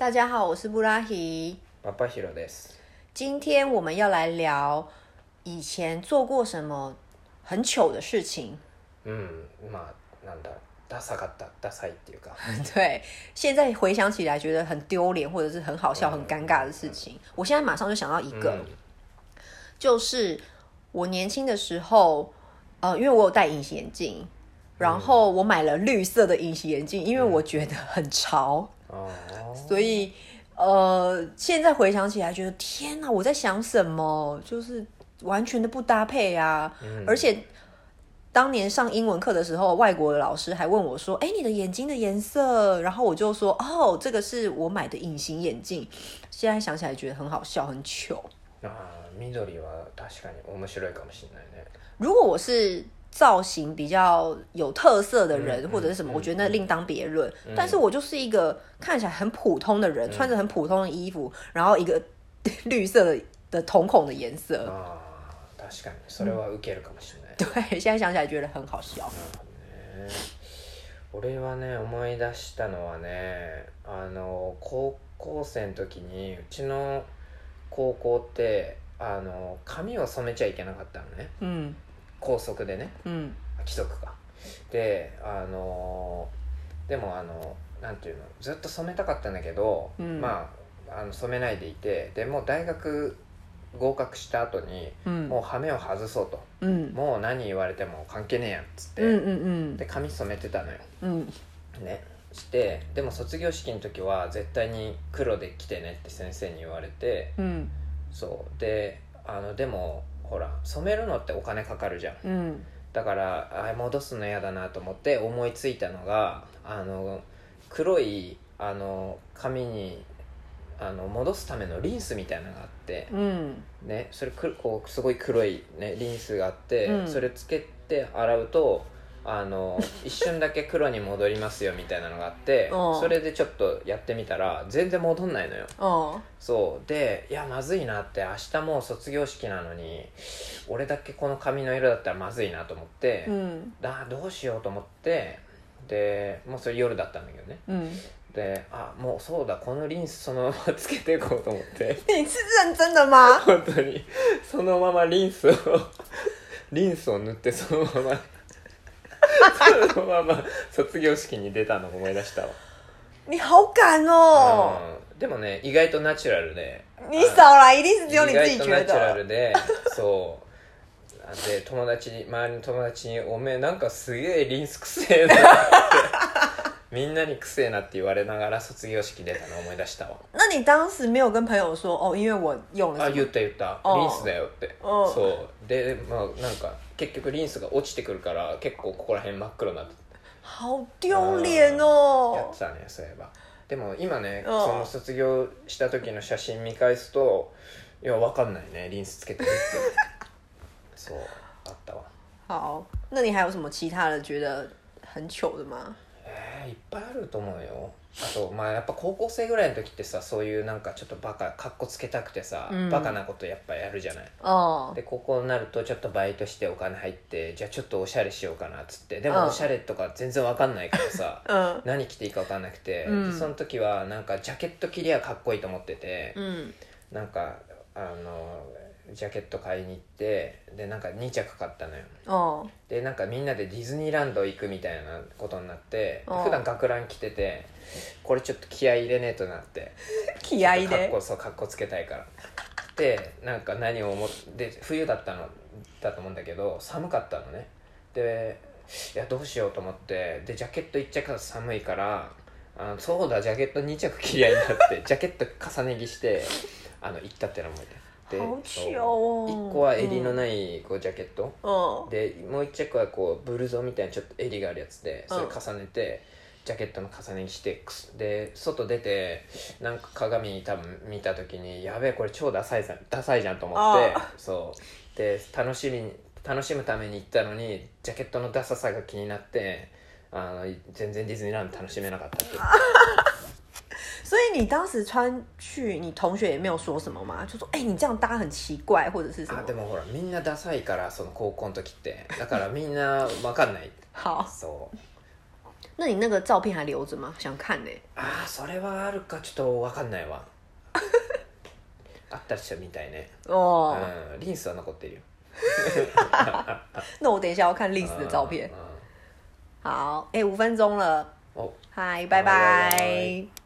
大家好，我是布拉希。パパヒロです。今天我们要来聊以前做过什么很糗的事情。うん、まあなんだダサかったダサいっていうか、对，现在回想起来觉得很丢脸，或者是很好笑、很尴尬的事情。我现在马上就想到一个，嗯就是我年轻的时候，呃，因为我有戴隐形眼镜，然后我买了绿色的隐形眼镜，因为我觉得很潮。あ 所以呃，现在回想起来，觉得天哪，我在想什么？就是完全的不搭配啊！而且当年上英文课的时候，外国的老师还问我说：“哎，你的眼睛的颜色？”然后我就说：“哦，这个是我买的隐形眼镜。”现在想起来觉得很好笑，很糗。あー緑は確かに面白いかもしれないね。如果我是 造型比较有特色的人，嗯或者是什么，嗯我觉得那另当别论。但是我就是一个看起来很普通的人，穿着很普通的衣服，然后一个绿色的的瞳孔的颜色。ああ確かにそれは受けるかもしれない。对，现在想起来觉得很好笑。ね俺はね思い出したのはねあの高校生の時にうちの高校ってあの髪を染めちゃいけなかったのね嗯 校則でね嗯規則かであのでもあのなんていうのずっと染めたかったんだけど、うん。まああの染めないでいてでもう大学合格した後に嗯もう羽目を外そうと。嗯もう何言われても関係ねえやんっつって、嗯嗯で髪染めてたのよ。嗯ね。してでも卒業式の時は絶対に黒で来てねって先生に言われて。嗯そう。であのでもほら染めるのってお金かかるじゃん。嗯だからあ戻すの嫌だなと思って思いついたのがあの黒いあの髪にあの戻すためのリンスみたいなのがあって、嗯ね、それくこうすごい黒い、ね、リンスがあって、うん。それつけて洗うとあの一瞬だけ黒に戻りますよみたいなのがあって うん。それでちょっとやってみたら全然戻んないのよ。哦そう。でいやまずいなって明日もう卒業式なのに俺だけこの髪の色だったらまずいなと思って、嗯だどうしようと思ってでもうそれ夜だったんだけどね。嗯，であもうそうだこのリンスそのままつけていこうと思って。你是认真的吗？本当に。そのままリンスをリンスを塗ってそのままそのまま卒業式に出たのを思い出したわ、你好敢哦！うん。でもね意外とナチュラルで。你少来，一定是只有你意自己觉外とナチュラ得。ルでそう。で友達に周りの友達に「おめえなんかすげえリンスくせえな」ってみんなにくせえなって言われながら卒業式出たのを思い出したわ。那你当时没有跟朋友说哦，因为我用了あ什么？言った言った。うんリンスだよって。うんそう。でまあなんか結局リンスが落ちてくるから結構ここら辺真っ黒になって。好丢脸や哦って！たねそういえば。でも今ねうん。その卒業した時の写真見返すといやわかんないね。リンスつけてるってそうあったわ。好，那你还有什么其他的觉得很糗的吗？えー、いっぱいあると思うよ。あとまあやっぱ高校生ぐらいの時ってさそういうなんかちょっとバカかっこつけたくてさ、うん。バカなことやっぱやるじゃない？哦，で高校になるとちょっとバイトしてお金入ってじゃあちょっとおしゃれしようかなっつって。でうんもおしゃれとか全然わかんないからさ嗯何着ていいかわかんなくて、うん。でその時はなんかジャケット着りゃかっこいいと思ってて、嗯なんかあのジャケット買いに行ってでなんか2着買ったのよ。哦でなんかみんなでディズニーランド行くみたいなことになってうん普段学ラン着ててこれちょっと気合い入れねえとなって。気合いで？かっこ。そうかっこつけたいから。でなんか何を思って冬だったのだと思うんだけど寒かったのね。でいやどうしようと思ってでジャケット1着寒いからあそうだジャケット2着着りゃいいなってジャケット重ね着してあの行ったっての思い出で好そう。糗哦1個は襟のないこうジャケット、嗯でもう一着はこうブルゾンみたいなちょっと襟があるやつでそれうん重ねて、ジャケットの重ね着してで外出てなんか鏡多分見た時にやべえこれ超ダサいじゃんダサいじゃんと思ってあそう。で楽しみに楽しむために行ったのにジャケットのダサさが気になってあの全然ディズニーランド楽しめなかったっていう 所以你当时穿去，你同学也没有说什么吗？就说：“哎、你这样搭很奇怪，或者是什么あでもほらみんなダサいからその高校の時ってだからみんなわかんない好，そう 那你那个照片还留着吗？想看呢、ああそれはあるかちょっと分かんないわあったりしたみたいね哦，うんリンスは残ってるよ那我等一下要看 Liz 的照片うん。好，哎、五分钟了，お嗨，拜拜拜拜